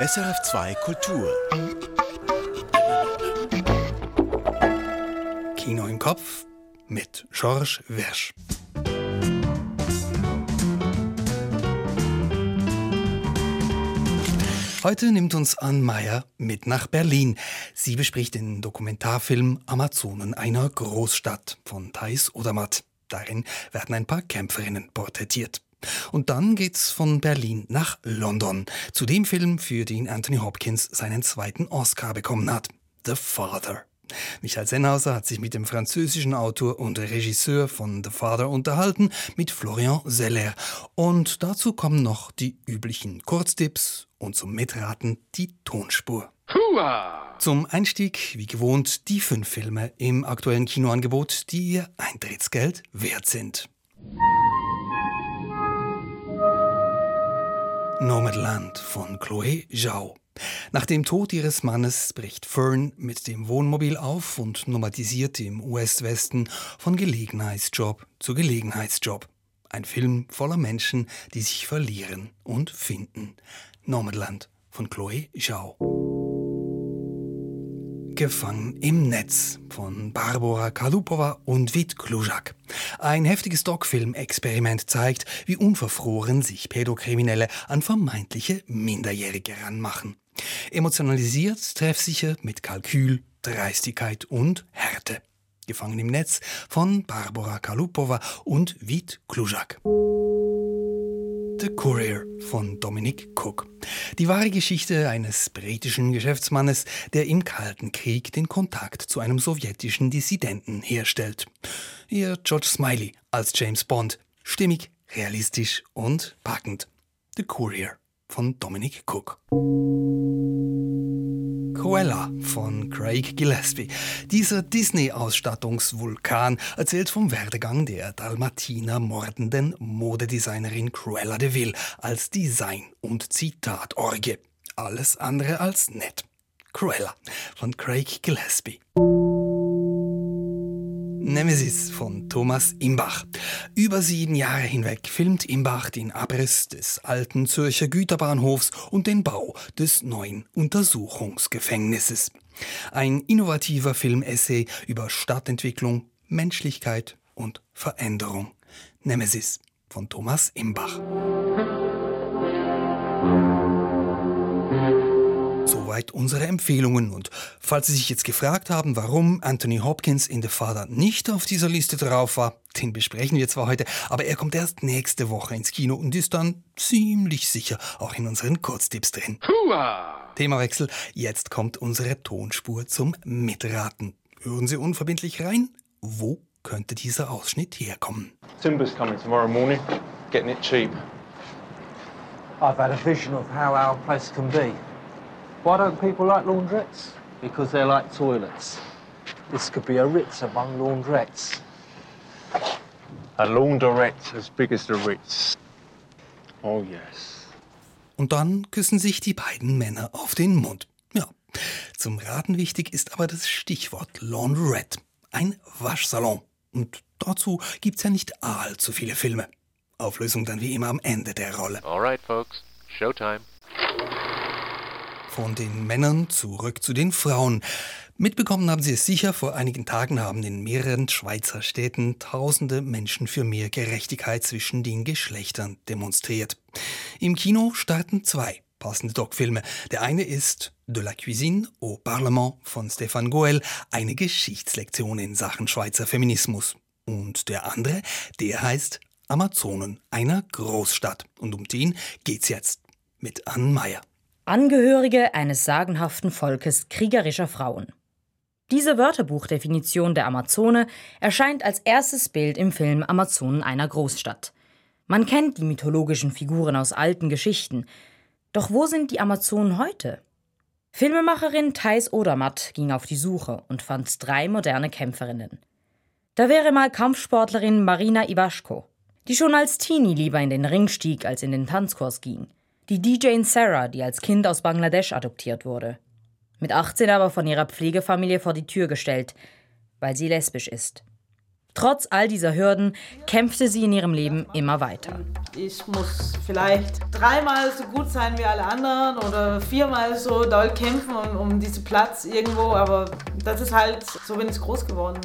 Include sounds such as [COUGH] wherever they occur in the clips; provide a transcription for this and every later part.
SRF2 Kultur. Kino im Kopf mit Georges Wersch. Heute nimmt uns Ann Meyer mit nach Berlin. Sie bespricht den Dokumentarfilm Amazonen einer Großstadt von Thais Odermatt. Darin werden ein paar Kämpferinnen porträtiert. Und dann geht's von Berlin nach London, zu dem Film, für den Anthony Hopkins seinen zweiten Oscar bekommen hat, The Father. Michael Sennhauser hat sich mit dem französischen Autor und Regisseur von The Father unterhalten, mit Florian Zeller. Und dazu kommen noch die üblichen Kurztipps und zum Mitraten die Tonspur. Hua! Zum Einstieg, wie gewohnt, die fünf Filme im aktuellen Kinoangebot, die ihr Eintrittsgeld wert sind. Nomadland von Chloé Zhao. Nach dem Tod ihres Mannes bricht Fern mit dem Wohnmobil auf und nomadisiert im US-Westen von Gelegenheitsjob zu Gelegenheitsjob. Ein Film voller Menschen, die sich verlieren und finden. Nomadland von Chloé Zhao. Gefangen im Netz von Barbara Kalupova und Vit Klujak. Ein heftiges Doc-Film-Experiment zeigt, wie unverfroren sich Pädokriminelle an vermeintliche Minderjährige ranmachen. Emotionalisiert, treffsicher, mit Kalkül, Dreistigkeit und Härte. Gefangen im Netz von Barbara Kalupova und Vit Klujak. The Courier von Dominic Cook. Die wahre Geschichte eines britischen Geschäftsmannes, der im Kalten Krieg den Kontakt zu einem sowjetischen Dissidenten herstellt. Ihr George Smiley als James Bond. Stimmig, realistisch und packend. The Courier von Dominic Cook. Cruella von Craig Gillespie. Dieser Disney-Ausstattungsvulkan erzählt vom Werdegang der Dalmatiner mordenden Modedesignerin Cruella de Vil als Design- und Zitatorgie. Alles andere als nett. Cruella von Craig Gillespie. Nemesis von Thomas Imbach. Über sieben Jahre hinweg filmt Imbach den Abriss des alten Zürcher Güterbahnhofs und den Bau des neuen Untersuchungsgefängnisses. Ein innovativer Filmessay über Stadtentwicklung, Menschlichkeit und Veränderung. Nemesis von Thomas Imbach. Soweit unsere Empfehlungen. Und falls Sie sich jetzt gefragt haben, warum Anthony Hopkins in The Father nicht auf dieser Liste drauf war, den besprechen wir zwar heute, aber er kommt erst nächste Woche ins Kino und ist dann ziemlich sicher auch in unseren Kurztipps drin. Hua! Themawechsel. Jetzt kommt unsere Tonspur zum Mitraten. Hören Sie unverbindlich rein. Wo könnte dieser Ausschnitt herkommen? Timber's coming tomorrow morning. Getting it cheap. I've had a vision of how our place can be. Why don't people like laundrettes? Because they're like toilets. This could be a Ritz among laundrettes. A laundrette as big as the Ritz. Oh yes. Und dann küssen sich die beiden Männer auf den Mund. Ja, zum Raten wichtig ist aber das Stichwort Laundrette. Ein Waschsalon. Und dazu gibt's ja nicht allzu viele Filme. Auflösung dann wie immer am Ende der Rolle. Alright, folks. Showtime. Von den Männern zurück zu den Frauen. Mitbekommen haben Sie es sicher, vor einigen Tagen haben in mehreren Schweizer Städten tausende Menschen für mehr Gerechtigkeit zwischen den Geschlechtern demonstriert. Im Kino starten zwei passende Doc-Filme. Der eine ist De la Cuisine au Parlement von Stefan Goel, eine Geschichtslektion in Sachen Schweizer Feminismus. Und der andere, der heißt Amazonen, einer Großstadt. Und um den geht's jetzt mit Ann Meyer. Angehörige eines sagenhaften Volkes kriegerischer Frauen. Diese Wörterbuchdefinition der Amazone erscheint als erstes Bild im Film Amazonen einer Großstadt. Man kennt die mythologischen Figuren aus alten Geschichten. Doch wo sind die Amazonen heute? Filmemacherin Thais Odermatt ging auf die Suche und fand drei moderne Kämpferinnen. Da wäre mal Kampfsportlerin Marina Iwaschko, die schon als Teenie lieber in den Ring stieg als in den Tanzkurs ging die DJ Sarah, die als Kind aus Bangladesch adoptiert wurde. Mit 18 aber von ihrer Pflegefamilie vor die Tür gestellt, weil sie lesbisch ist. Trotz all dieser Hürden kämpfte sie in ihrem Leben immer weiter. Ich muss vielleicht dreimal so gut sein wie alle anderen oder viermal so doll kämpfen um, um diesen Platz irgendwo, aber das ist halt, so bin ich groß geworden.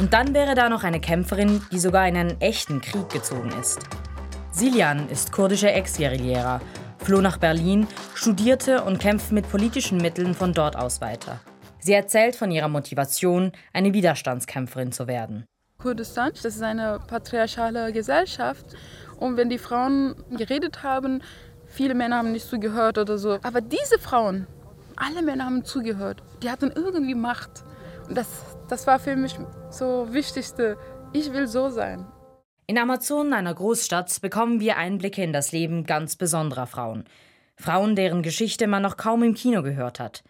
Und dann wäre da noch eine Kämpferin, die sogar in einen echten Krieg gezogen ist. Silian ist kurdische Ex-Guerillera, floh nach Berlin, studierte und kämpft mit politischen Mitteln von dort aus weiter. Sie erzählt von ihrer Motivation, eine Widerstandskämpferin zu werden. Kurdistan, das ist eine patriarchale Gesellschaft. Und wenn die Frauen geredet haben, viele Männer haben nicht zugehört oder so. Aber diese Frauen, alle Männer haben zugehört. Die hatten irgendwie Macht. Und das, das war für mich so Wichtigste. Ich will so sein. In Amazonen, einer Großstadt, bekommen wir Einblicke in das Leben ganz besonderer Frauen. Frauen, deren Geschichte man noch kaum im Kino gehört hat.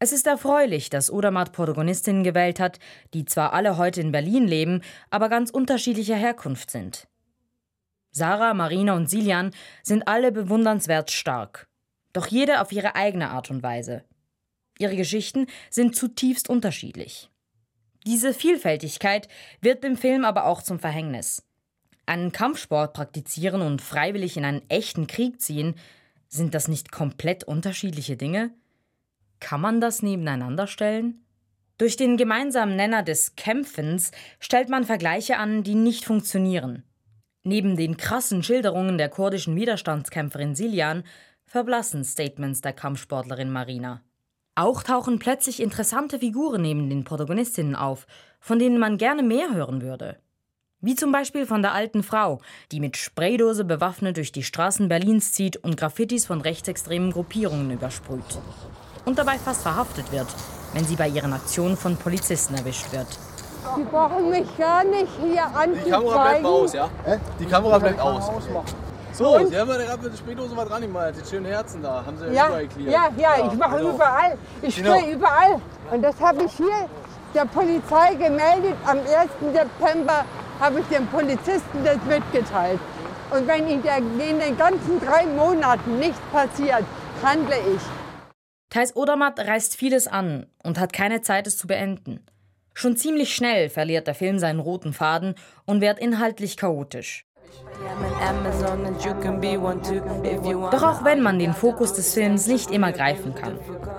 Es ist erfreulich, dass Odermatt Protagonistinnen gewählt hat, die zwar alle heute in Berlin leben, aber ganz unterschiedlicher Herkunft sind. Sarah, Marina und Silian sind alle bewundernswert stark, doch jede auf ihre eigene Art und Weise. Ihre Geschichten sind zutiefst unterschiedlich. Diese Vielfältigkeit wird dem Film aber auch zum Verhängnis. Einen Kampfsport praktizieren und freiwillig in einen echten Krieg ziehen, sind das nicht komplett unterschiedliche Dinge? Kann man das nebeneinander stellen? Durch den gemeinsamen Nenner des Kämpfens stellt man Vergleiche an, die nicht funktionieren. Neben den krassen Schilderungen der kurdischen Widerstandskämpferin Silian verblassen Statements der Kampfsportlerin Marina. Auch tauchen plötzlich interessante Figuren neben den Protagonistinnen auf, von denen man gerne mehr hören würde. Wie zum Beispiel von der alten Frau, die mit Spraydose bewaffnet durch die Straßen Berlins zieht und Graffitis von rechtsextremen Gruppierungen übersprüht und dabei fast verhaftet wird, wenn sie bei ihren Aktionen von Polizisten erwischt wird. Sie brauchen mich gar nicht hier anzuzeigen. Die Kamera bleibt aus, ja? Die Kamera bleibt aus. So, und? Sie haben ja gerade mit der Spähdose mal dran gemalt. Die schönen Herzen da. Haben Sie ja, überall clear. Ja, ja, ja, ich mache genau. überall. Ich genau. stehe überall. Und das habe ich hier der Polizei gemeldet. Am 1. September habe ich dem Polizisten das mitgeteilt. Und wenn in, der, in den ganzen drei Monaten nichts passiert, handle ich. Thais Odermatt reißt vieles an und hat keine Zeit, es zu beenden. Schon ziemlich schnell verliert der Film seinen roten Faden und wird inhaltlich chaotisch. Doch auch wenn man den Fokus des Films nicht immer greifen kann.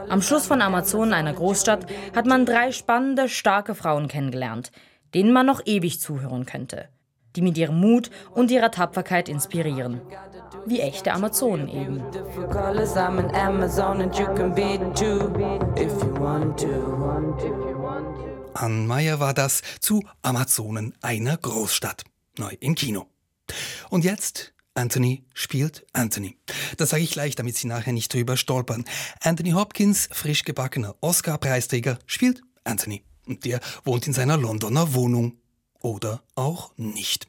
Am Schluss von Amazonen, einer Großstadt, hat man drei spannende, starke Frauen kennengelernt, denen man noch ewig zuhören könnte die mit ihrem Mut und ihrer Tapferkeit inspirieren. Wie echte Amazonen eben. Ann Meyer war das zu Amazonen einer Großstadt. Neu im Kino. Und jetzt Anthony spielt Anthony. Das sage ich gleich, damit Sie nachher nicht drüber stolpern. Anthony Hopkins, frisch gebackener Oscar-Preisträger, spielt Anthony. Und der wohnt in seiner Londoner Wohnung oder auch nicht.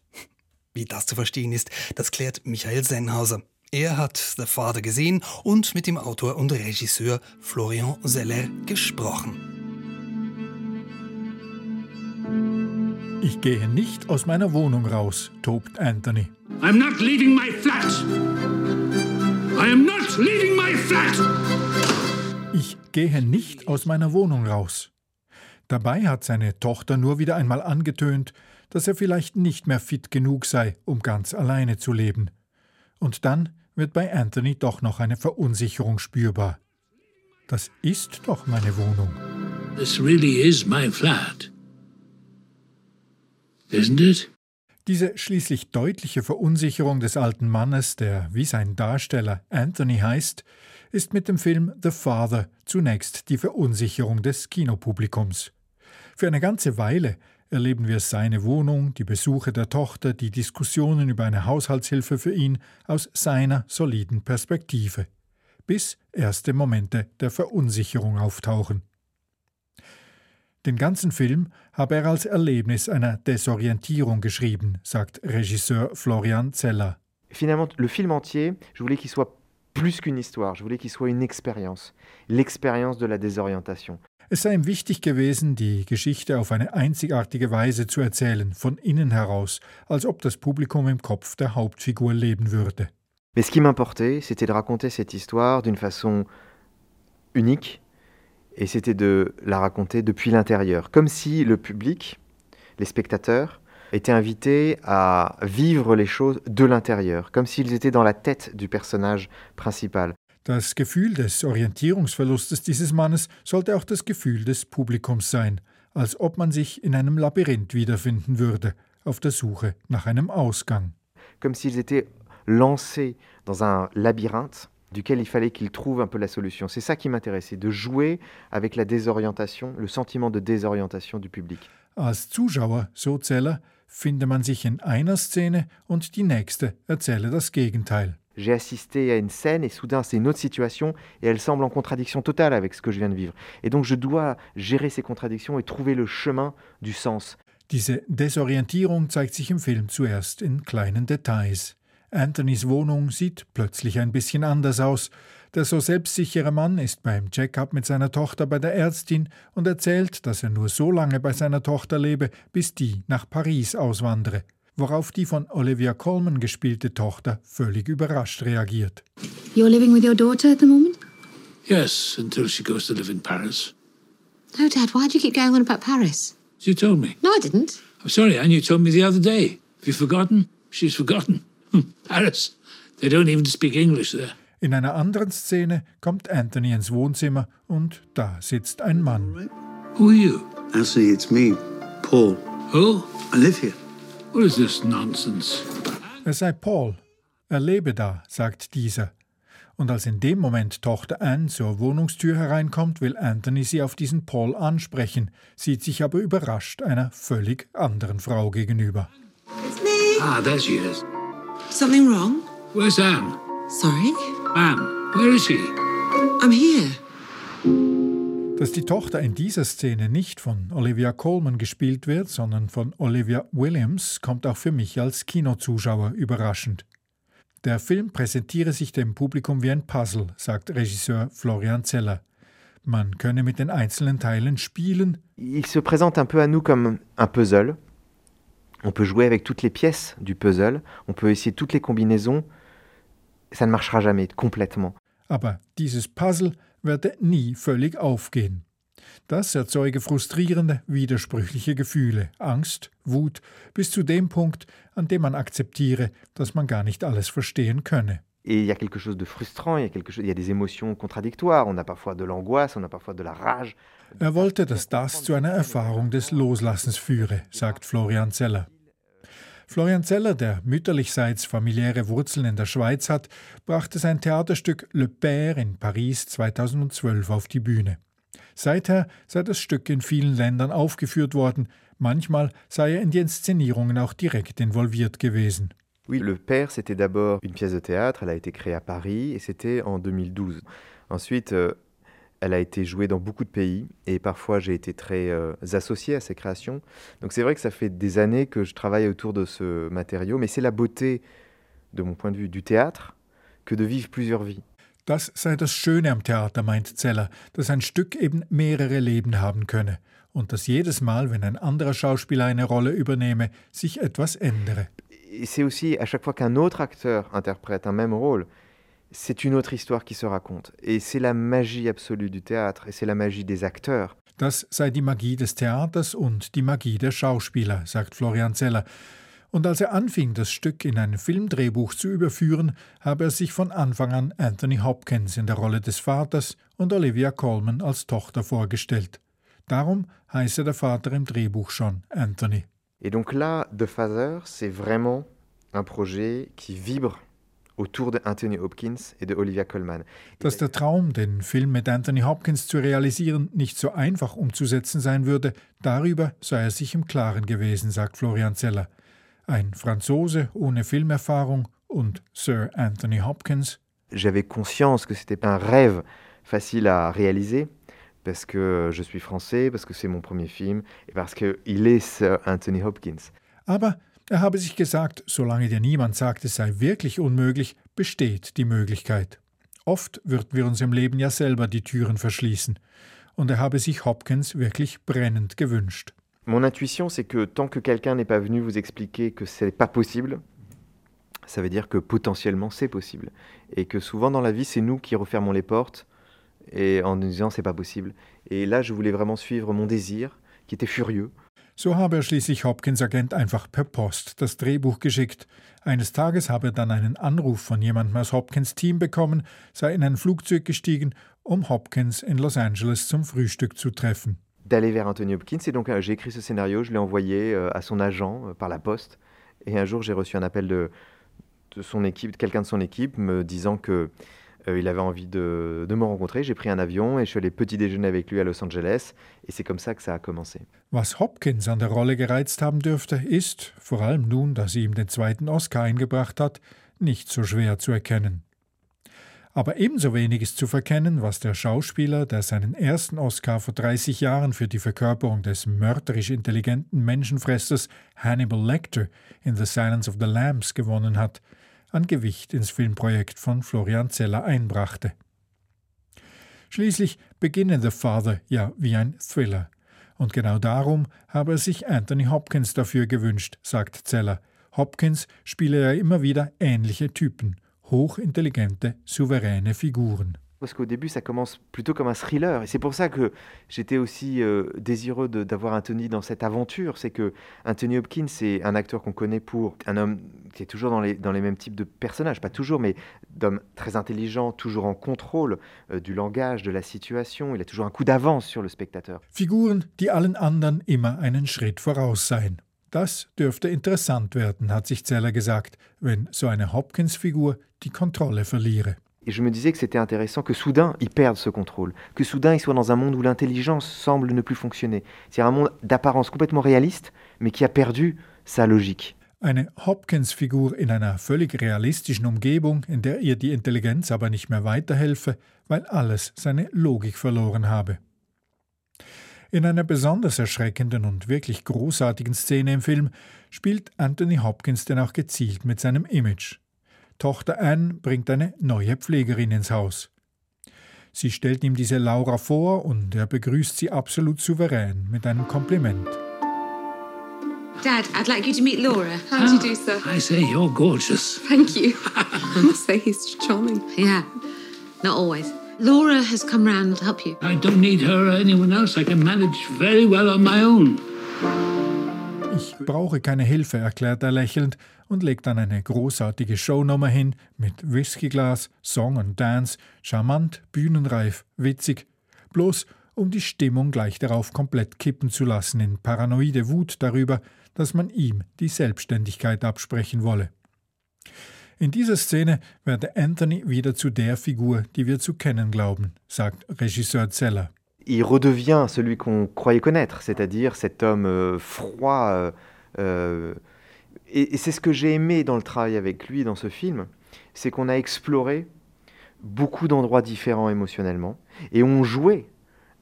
Wie das zu verstehen ist, das klärt Michael Sennhauser. Er hat The Father gesehen und mit dem Autor und Regisseur Florian Zeller gesprochen. Ich gehe nicht aus meiner Wohnung raus, tobt Anthony. I'm not leaving my flat. I am not leaving my flat. Ich gehe nicht aus meiner Wohnung raus. Dabei hat seine Tochter nur wieder einmal angetönt, dass er vielleicht nicht mehr fit genug sei, um ganz alleine zu leben. Und dann wird bei Anthony doch noch eine Verunsicherung spürbar. Das ist doch meine Wohnung. This really is my flat. Isn't it? Diese schließlich deutliche Verunsicherung des alten Mannes, der wie sein Darsteller Anthony heißt, ist mit dem Film The Father zunächst die Verunsicherung des Kinopublikums. Für eine ganze Weile erleben wir seine Wohnung, die Besuche der Tochter, die Diskussionen über eine Haushaltshilfe für ihn aus seiner soliden Perspektive, bis erste Momente der Verunsicherung auftauchen. Den ganzen Film habe er als Erlebnis einer Desorientierung geschrieben, sagt Regisseur Florian Zeller. Finalement, le film entier, je voulais qu'il soit plus qu'une histoire, je voulais qu'il soit une expérience, l'expérience de la désorientation. Es sei ihm wichtig gewesen, die Geschichte auf eine einzigartige Weise zu erzählen, von innen heraus, als ob das Publikum im Kopf der Hauptfigur leben würde. Mais ce qui m'importait, c'était de raconter cette histoire d'une façon unique, et c'était de la raconter depuis l'intérieur, comme si le public les spectateurs étaient invités à vivre les choses de l'intérieur, comme s'ils étaient dans la tête du personnage principal. Das Gefühl des Orientierungsverlustes dieses Mannes sollte auch das Gefühl des Publikums sein, als ob man sich in einem Labyrinth wiederfinden würde, auf der Suche nach einem Ausgang. Comme s'ils étaient lancés dans un labyrinthe duquel il fallait qu'ils trouvent un peu la solution. C'est ça qui m'intéressait, de jouer avec la désorientation, le sentiment de désorientation du public. Als Zuschauer, so Zeller, finde man sich in einer Szene und die nächste erzähle das Gegenteil. J'ai assisté à une scène et soudain c'est une autre situation et elle semble en contradiction totale avec ce que je viens de vivre. Et donc je dois gérer ces contradictions et trouver le chemin du sens. Diese Desorientierung zeigt sich im Film zuerst in kleinen Details. Anthonys Wohnung sieht plötzlich ein bisschen anders aus. Der so selbstsichere Mann ist beim Check-up mit seiner Tochter bei der Ärztin und erzählt, dass er nur so lange bei seiner Tochter lebe, bis die nach Paris auswandere. Worauf die von Olivia Colman gespielte Tochter völlig überrascht reagiert. You're living with your daughter at the moment? Yes, until she goes to live in Paris. No, Dad, why do you keep going on about Paris? You told me. No, I didn't. I'm sorry, Anne, you told me the other day. Have you forgotten? She's forgotten. Paris. They don't even speak English there. In einer anderen Szene kommt Anthony ins Wohnzimmer und da sitzt ein Mann. Who are you? Anthony, it's me, Paul. Who? I live here. What is this nonsense? Er sei Paul. Er lebe da, sagt dieser. Und als in dem Moment Tochter Anne zur Wohnungstür hereinkommt, will Anthony sie auf diesen Paul ansprechen, sieht sich aber überrascht einer völlig anderen Frau gegenüber. It's me. Ah, there she is. Something wrong? Where's Anne? Sorry? Anne, where is she? I'm here. Dass die Tochter in dieser Szene nicht von Olivia Colman gespielt wird, sondern von Olivia Williams, kommt auch für mich als Kinozuschauer überraschend. Der Film präsentiere sich dem Publikum wie ein Puzzle, sagt Regisseur Florian Zeller. Man könne mit den einzelnen Teilen spielen. Il se présente un peu à nous comme un puzzle. On peut jouer avec toutes les pièces du puzzle, on peut essayer toutes les combinaisons. Ça ne marchera jamais complètement. Aber dieses Puzzle werde nie völlig aufgehen. Das erzeuge frustrierende, widersprüchliche Gefühle, Angst, Wut, bis zu dem Punkt, an dem man akzeptiere, dass man gar nicht alles verstehen könne. Et il y a quelque chose de frustrant, il y a, quelque chose, il y a des émotions contradictoires. On a parfois de l'angoisse, on a parfois de la rage. Er wollte, dass das zu einer Erfahrung des Loslassens führe, sagt Florian Zeller. Florian Zeller, der mütterlichseits familiäre Wurzeln in der Schweiz hat, brachte sein Theaterstück Le Père in Paris 2012 auf die Bühne. Seither sei das Stück in vielen Ländern aufgeführt worden, manchmal sei er in die Inszenierungen auch direkt involviert gewesen. Oui, Le Père, c'était d'abord une pièce de théâtre, elle a été créée à Paris et c'était en 2012. Ensuite, euh, elle a été jouée dans beaucoup de pays et parfois j'ai été très euh, associé à ces créations. Donc c'est vrai que ça fait des années que je travaille autour de ce matériau, mais c'est la beauté, de mon point de vue, du théâtre, que de vivre plusieurs vies. Das sei das Schöne am Theater, meint Zeller, dass ein Stück eben mehrere Leben haben könne und dass jedes Mal, wenn ein anderer Schauspieler eine Rolle übernehme, sich etwas ändere. C'est aussi à chaque fois qu'un autre acteur interprète un même rôle, c'est une autre histoire qui se raconte. Et c'est la magie absolue du théâtre et c'est la magie des acteurs. Das sei die Magie des Theaters und die Magie der Schauspieler, sagt Florian Zeller. Und als er anfing, das Stück in ein Filmdrehbuch zu überführen, habe er sich von Anfang an Anthony Hopkins in der Rolle des Vaters und Olivia Colman als Tochter vorgestellt. Darum heiße der Vater im Drehbuch schon Anthony. Et donc là, The Father, c'est vraiment un projet qui vibre autour de Anthony Hopkins et de Olivia Colman. Dass der Traum, den Film mit Anthony Hopkins zu realisieren, nicht so einfach umzusetzen sein würde, darüber sei er sich im Klaren gewesen, sagt Florian Zeller. Ein Franzose ohne Filmerfahrung und Sir Anthony Hopkins. J'avais conscience que c'était un rêve facile à réaliser parce que je suis français, parce que c'est mon premier film et parce qu'il est Sir Anthony Hopkins. Aber er habe sich gesagt, solange dir niemand sagt, es sei wirklich unmöglich, besteht die Möglichkeit. Oft würden wir uns im Leben ja selber die Türen verschließen. Und er habe sich Hopkins wirklich brennend gewünscht. Mon intuition, c'est que tant que quelqu'un n'est pas venu vous expliquer que c'est pas possible, ça veut dire que potentiellement c'est possible. Et que souvent dans la vie, c'est nous qui refermons les portes et en nous disant c'est pas possible. Et là, je voulais vraiment suivre mon désir, qui était furieux. So habe er schließlich Hopkins Agent einfach per Post das Drehbuch geschickt. Eines Tages habe er dann einen Anruf von jemandem aus Hopkins Team bekommen, sei in ein Flugzeug gestiegen, um Hopkins in Los Angeles zum Frühstück zu treffen. D'aller vers Anthony Hopkins et donc euh, j'ai écrit ce scénario, je l'ai envoyé euh, à son agent euh, par la poste et un jour j'ai reçu un appel de, de son équipe, quelqu'un de son équipe me disant que Euh, il avait envie de, de me rencontrer. J'ai pris un avion et je suis allé petit déjeuner avec lui à Los Angeles. Et c'est comme ça que ça a commencé. Was Hopkins an der Rolle gereizt haben dürfte, ist, vor allem nun, dass sie ihm den zweiten Oscar eingebracht hat, nicht so schwer zu erkennen. Aber ebenso wenig ist zu verkennen, was der Schauspieler, der seinen ersten Oscar vor 30 Jahren für die Verkörperung des mörderisch intelligenten Menschenfressers Hannibal Lecter in The Silence of the Lambs gewonnen hat, an Gewicht ins Filmprojekt von Florian Zeller einbrachte. Schließlich beginne The Father ja wie ein Thriller. Und genau darum habe er sich Anthony Hopkins dafür gewünscht, sagt Zeller. Hopkins spiele ja immer wieder ähnliche Typen, hochintelligente, souveräne Figuren. Parce qu'au début, ça commence plutôt comme un thriller. Et c'est pour ça que j'étais aussi euh, désireux d'avoir Anthony dans cette aventure. C'est que Anthony Hopkins, c'est un acteur qu'on connaît pour un homme qui est toujours dans les, mêmes types de personnages. Pas toujours, mais d'homme très intelligent, toujours en contrôle euh, du langage, de la situation. Il a toujours un coup d'avance sur le spectateur. Figuren, die allen anderen immer einen Schritt voraus seien. Das dürfte interessant werden, hat sich Zeller gesagt, wenn so eine Hopkins-Figur die Kontrolle verliere. Et je me disais que c'était intéressant que soudain, ils perdent ce contrôle, que soudain, ils soient dans un monde où l'intelligence semble ne plus fonctionner. C'est un monde d'apparence complètement réaliste, mais qui a perdu sa logique. Eine Hopkins-Figur in einer völlig realistischen Umgebung, in der ihr die Intelligenz aber nicht mehr weiterhelfe, weil alles seine Logik verloren habe. In einer besonders erschreckenden und wirklich großartigen Szene im Film spielt Anthony Hopkins denn auch gezielt mit seinem Image. Tochter Anne bringt eine neue Pflegerin ins Haus. Sie stellt ihm diese Laura vor und er begrüßt sie absolut souverän mit einem Kompliment. Dad, I'd like you to meet Laura. How do you do, sir? I say you're gorgeous. Thank you. [LAUGHS] I must say he's charming. Yeah, not always. Laura has come round to help you. I don't need her or anyone else. I can manage very well on my own. Ich brauche keine Hilfe, erklärt er lächelnd und legt dann eine großartige Shownummer hin mit Whiskyglas, Song und Dance, charmant, bühnenreif, witzig, bloß um die Stimmung gleich darauf komplett kippen zu lassen in paranoide Wut darüber, dass man ihm die Selbstständigkeit absprechen wolle. In dieser Szene werde Anthony wieder zu der Figur, die wir zu kennen glauben, sagt Regisseur Zeller. Il redevient celui qu'on croyait connaître, c'est-à-dire cet homme euh, froid, euh, euh et, c'est ce que j'ai aimé dans le travail avec lui dans ce film, c'est qu'on a exploré beaucoup d'endroits différents émotionnellement et on jouait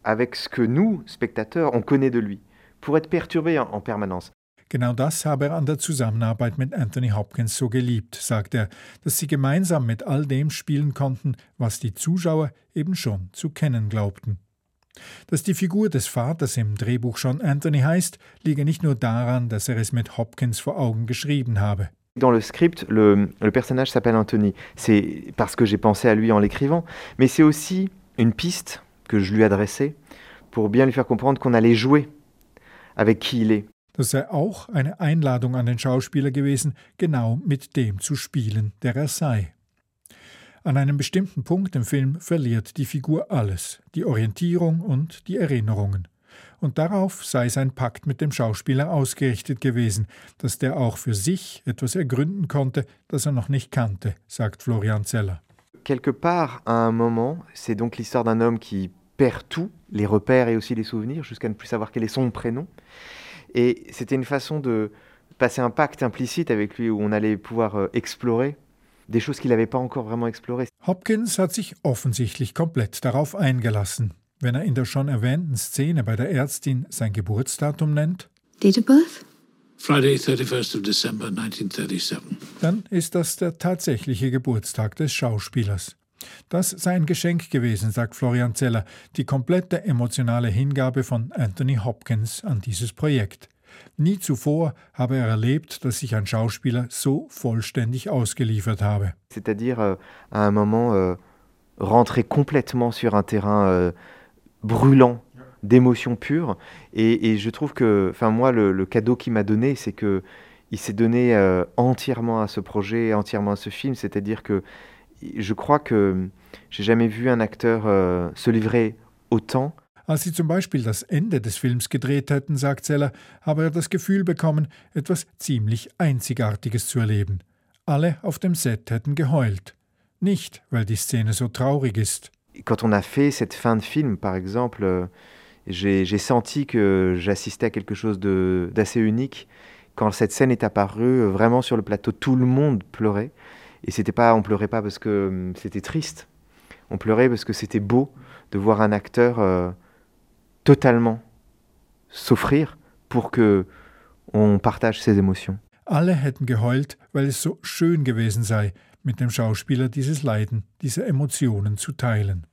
avec ce que nous, spectateurs, on connaît de lui, pour être perturbés en, en permanence. Genau das habe er an der Zusammenarbeit mit Anthony Hopkins so geliebt, sagt er, dass sie gemeinsam mit all dem spielen konnten, was die Zuschauer eben schon zu kennen glaubten. Dass die Figur des Vaters im Drehbuch schon Anthony heißt, liege nicht nur daran, dass er es mit Hopkins vor Augen geschrieben habe. Dans le script, le, le personnage s'appelle Anthony. C'est parce que j'ai pensé à lui en l'écrivant, mais c'est aussi une piste que je lui adressais pour bien lui faire comprendre qu'on allait jouer avec qui il est. Das sei auch eine Einladung an den Schauspieler gewesen, genau mit dem zu spielen, der er sei. An einem bestimmten Punkt im Film verliert die Figur alles, die Orientierung und die Erinnerungen. Und darauf sei sein Pakt mit dem Schauspieler ausgerichtet gewesen, dass der auch für sich etwas ergründen konnte, das er noch nicht kannte, sagt Florian Zeller. Quelque part, à un moment, c'est donc l'histoire d'un homme qui perd tout, les repères et aussi les souvenirs, jusqu'à ne plus savoir quel est son prénom. Et c'était une façon de passer un pacte implicite avec lui où on allait pouvoir euh, explorer des choses qu'il n'avait pas encore vraiment explorées. Hopkins hat sich offensichtlich komplett darauf eingelassen. Wenn er in der schon erwähnten Szene bei der Ärztin sein Geburtsdatum nennt, Date of birth? Friday, 31st of December 1937. Dann ist das der tatsächliche Geburtstag des Schauspielers. Das sei ein Geschenk gewesen, sagt Florian Zeller, die komplette emotionale Hingabe von Anthony Hopkins an dieses Projekt. Nie zuvor habe er erlebt, dass sich ein Schauspieler so vollständig ausgeliefert habe. C'est-à-dire euh, à un moment euh, rentrer complètement sur un terrain euh, brûlant d'émotion pure. Et, je trouve que, enfin moi, le, cadeau qu'il m'a donné, c'est que il s'est donné euh, entièrement à ce projet, entièrement à ce film. C'est-à-dire que je crois que j'ai jamais vu un acteur se livrer autant. Als sie zum Beispiel das Ende des Films gedreht hätten, sagt Zeller, habe er das Gefühl bekommen, etwas ziemlich Einzigartiges zu erleben. Alle auf dem Set hätten geheult. Nicht, weil die Szene so traurig ist. Quand on a fait cette fin de film, par exemple, euh, j'ai senti que j'assistais à quelque chose d'assez unique. Quand cette scène est apparue, euh, vraiment sur le plateau, tout le monde pleurait. Et c'était pas, on pleurait pas parce que hum, c'était triste. On pleurait parce que c'était beau de voir un acteur euh, totalement souffrir pour que on partage ses émotions. Alle hätten geheult, weil es so schön gewesen sei, mit dem Schauspieler dieses Leiden, diese Emotionen zu teilen.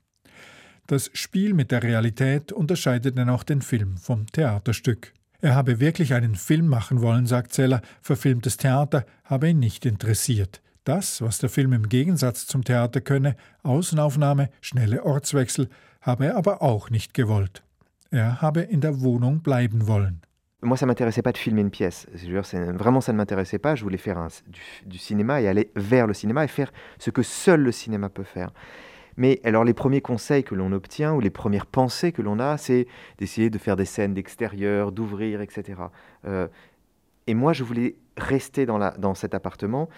Das Spiel mit der Realität unterscheidet dann auch den Film vom Theaterstück. Er habe wirklich einen Film machen wollen, sagt Zeller, verfilmtes Theater habe ihn nicht interessiert. Das, was der Film im Gegensatz zum Theater könne, Außenaufnahme, schnelle Ortswechsel, habe er aber auch nicht gewollt. Er habe in der Wohnung bleiben wollen. Moi, ça m'intéressait pas de filmer une pièce. vraiment, ça ne m'intéressait pas. Je voulais faire un, du, du, cinéma et aller vers le cinéma et faire ce que seul le cinéma peut faire. Mais alors, les premiers conseils que l'on obtient ou les premières pensées que l'on a, c'est d'essayer de faire des scènes d'extérieur, d'ouvrir, etc. Euh, et moi, je voulais rester dans cet appartement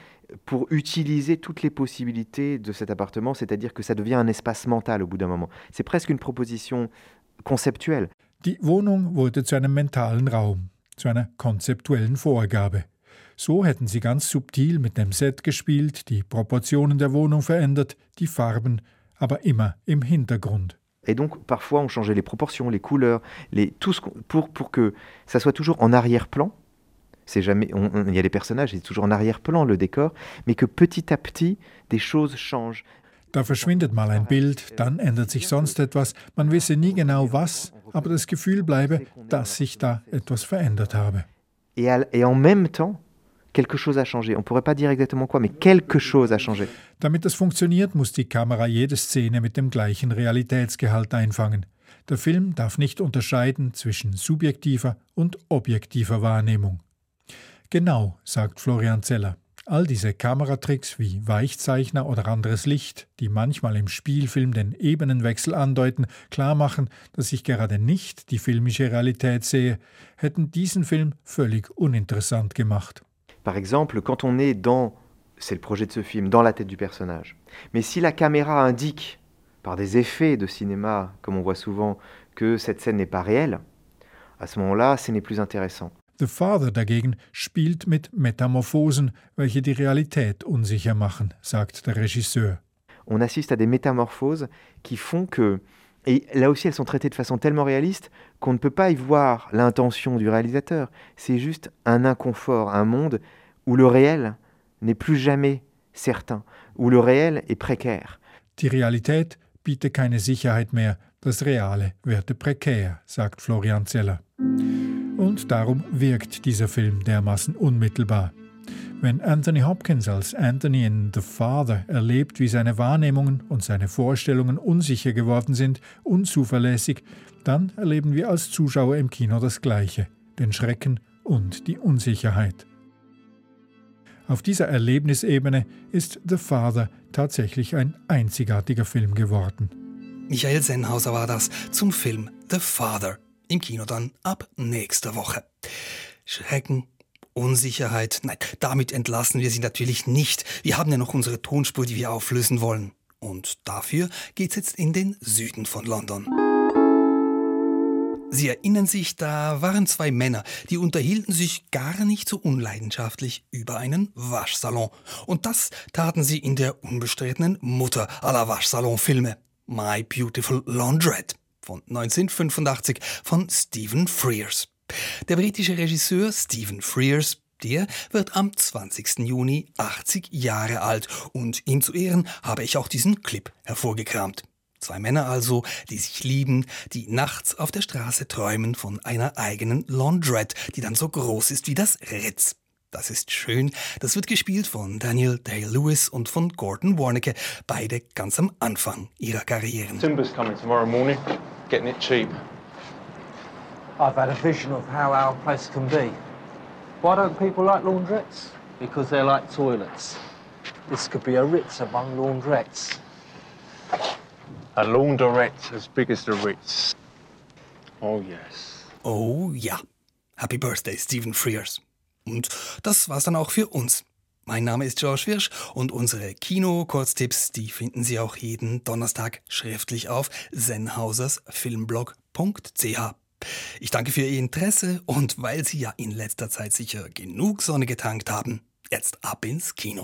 pour utiliser toutes les possibilités de cet appartement, c'est-à-dire que ça devient un espace mental au bout d'un moment. C'est presque une proposition conceptuelle. Die Wohnung wurde zu einem mentalen Raum, zu einer konzeptuellen Vorgabe. So hätten sie ganz subtil mit dem Set gespielt, die Proportionen der Wohnung verändert, die Farben, aber immer im Hintergrund. Et donc parfois on changeait les proportions, les couleurs, les, tout ce pour, pour que ça soit toujours en arrière-plan. C'est jamais, il y a les personnages, c'est toujours en arrière-plan le décor, mais que petit à petit des choses changent. Da verschwindet mal ein Bild, dann ändert sich sonst etwas. Man wisse nie genau was, aber das Gefühl bleibe, dass sich da etwas verändert habe. Et, et en même temps, quelque chose a changé. On pourrait pas dire exactement quoi, mais quelque chose a changé. Damit das funktioniert, muss die Kamera jede Szene mit dem gleichen Realitätsgehalt einfangen. Der Film darf nicht unterscheiden zwischen subjektiver und objektiver Wahrnehmung. Genau, sagt Florian Zeller. All diese Kameratricks wie Weichzeichner oder anderes Licht, die manchmal im Spielfilm den Ebenenwechsel andeuten, klar machen, dass ich gerade nicht die filmische Realität sehe, hätten diesen Film völlig uninteressant gemacht. Par exemple, quand on est dans, c'est le projet de ce film, dans la tête du personnage. Mais si la caméra indique, par des effets de cinéma, comme on voit souvent, que cette scène n'est pas réelle, à ce moment-là, ce n'est plus intéressant. The Father dagegen spielt mit Metamorphosen, welche die Realität unsicher machen, sagt der Regisseur. On assiste à des métamorphoses qui font que et là aussi, elles sont traitées de façon tellement réaliste qu'on ne peut pas y voir l'intention du réalisateur. C'est juste un inconfort, un monde où le réel n'est plus jamais certain, où le réel est précaire. Die Realität bietet keine Sicherheit mehr, das Reale werde prekär, sagt Florian Zeller. Und darum wirkt dieser Film dermaßen unmittelbar. Wenn Anthony Hopkins als Anthony in The Father erlebt, wie seine Wahrnehmungen und seine Vorstellungen unsicher geworden sind, unzuverlässig, dann erleben wir als Zuschauer im Kino das Gleiche, den Schrecken und die Unsicherheit. Auf dieser Erlebnisebene ist The Father tatsächlich ein einzigartiger Film geworden. Michael Sennhauser war das zum Film The Father. Im Kino dann ab nächster Woche. Schrecken, Unsicherheit, nein, damit entlassen wir Sie natürlich nicht. Wir haben ja noch unsere Tonspur, die wir auflösen wollen. Und dafür geht's jetzt in den Süden von London. Sie erinnern sich, da waren zwei Männer, die unterhielten sich gar nicht so unleidenschaftlich über einen Waschsalon. Und das taten sie in der unbestrittenen Mutter aller Waschsalonfilme, My Beautiful Laundrette von 1985 von Stephen Frears. Der britische Regisseur Stephen Frears der wird am 20. Juni 80 Jahre alt und ihm zu Ehren habe ich auch diesen Clip hervorgekramt. Zwei Männer also, die sich lieben, die nachts auf der Straße träumen von einer eigenen Laundrette, die dann so groß ist wie das Ritz. Das ist schön. Das wird gespielt von Daniel Day-Lewis und von Gordon Warnecke, beide ganz am Anfang ihrer Karrieren. Timber's coming tomorrow morning, getting it cheap. I've had a vision of how our place can be. Why don't people like laundrettes? Because they're like toilets. This could be a Ritz among laundrettes. A laundrette as big as the Ritz. Oh yes. Oh ja. Happy Birthday, Stephen Frears. Und das war's dann auch für uns. Mein Name ist George Wirsch und unsere Kino-Kurztipps, die finden Sie auch jeden Donnerstag schriftlich auf senhausersfilmblog.ch. Ich danke für Ihr Interesse und weil Sie ja in letzter Zeit sicher genug Sonne getankt haben, jetzt ab ins Kino.